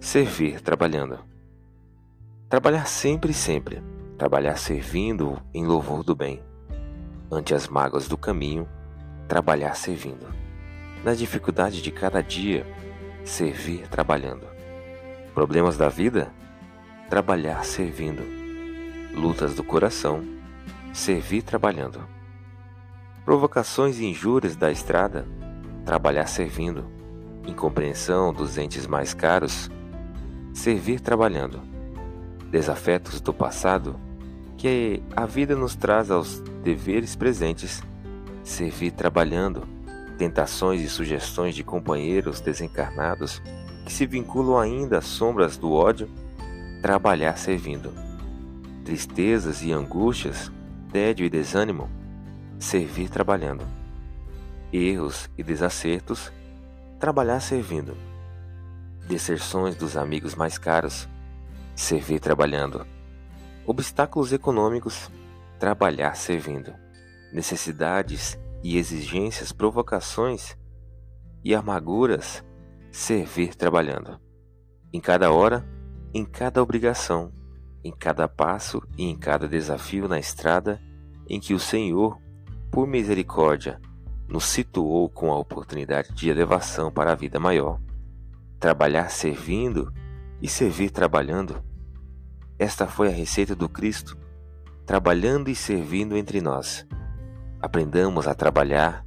Servir trabalhando. Trabalhar sempre e sempre. Trabalhar servindo em louvor do bem. Ante as mágoas do caminho, trabalhar servindo. Nas dificuldades de cada dia, servir trabalhando. Problemas da vida, trabalhar servindo. Lutas do coração, servir trabalhando. Provocações e injúrias da estrada, trabalhar servindo. Incompreensão dos entes mais caros, servir trabalhando. Desafetos do passado que a vida nos traz aos deveres presentes, servir trabalhando. Tentações e sugestões de companheiros desencarnados que se vinculam ainda às sombras do ódio, trabalhar servindo. Tristezas e angústias, tédio e desânimo, servir trabalhando. Erros e desacertos, trabalhar servindo deserções dos amigos mais caros, servir trabalhando, obstáculos econômicos, trabalhar servindo, necessidades e exigências, provocações e amarguras, servir trabalhando. Em cada hora, em cada obrigação, em cada passo e em cada desafio na estrada em que o Senhor, por misericórdia, nos situou com a oportunidade de elevação para a vida maior trabalhar servindo e servir trabalhando. Esta foi a receita do Cristo, trabalhando e servindo entre nós. Aprendamos a trabalhar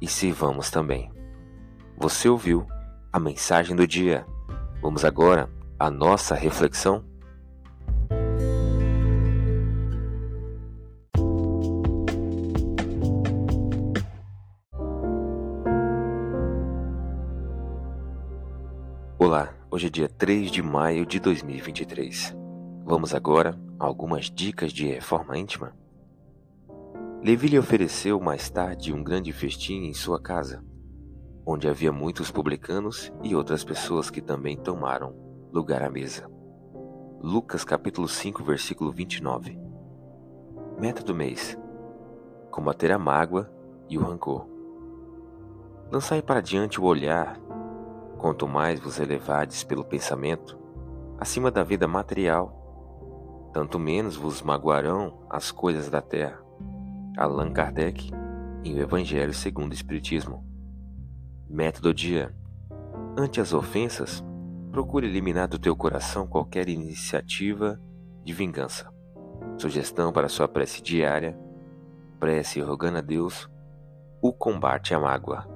e sirvamos também. Você ouviu a mensagem do dia. Vamos agora à nossa reflexão. Olá, hoje é dia 3 de maio de 2023. Vamos agora a algumas dicas de reforma íntima. Levi lhe ofereceu mais tarde um grande festim em sua casa, onde havia muitos publicanos e outras pessoas que também tomaram lugar à mesa. Lucas capítulo 5, versículo 29. Meta do mês: combater a mágoa e o rancor. Lançai para diante o olhar Quanto mais vos elevardes pelo pensamento acima da vida material, tanto menos vos magoarão as coisas da terra. Allan Kardec, em O Evangelho segundo o Espiritismo. Método dia. Ante as ofensas, procure eliminar do teu coração qualquer iniciativa de vingança. Sugestão para sua prece diária: prece rogando a Deus o combate à mágoa.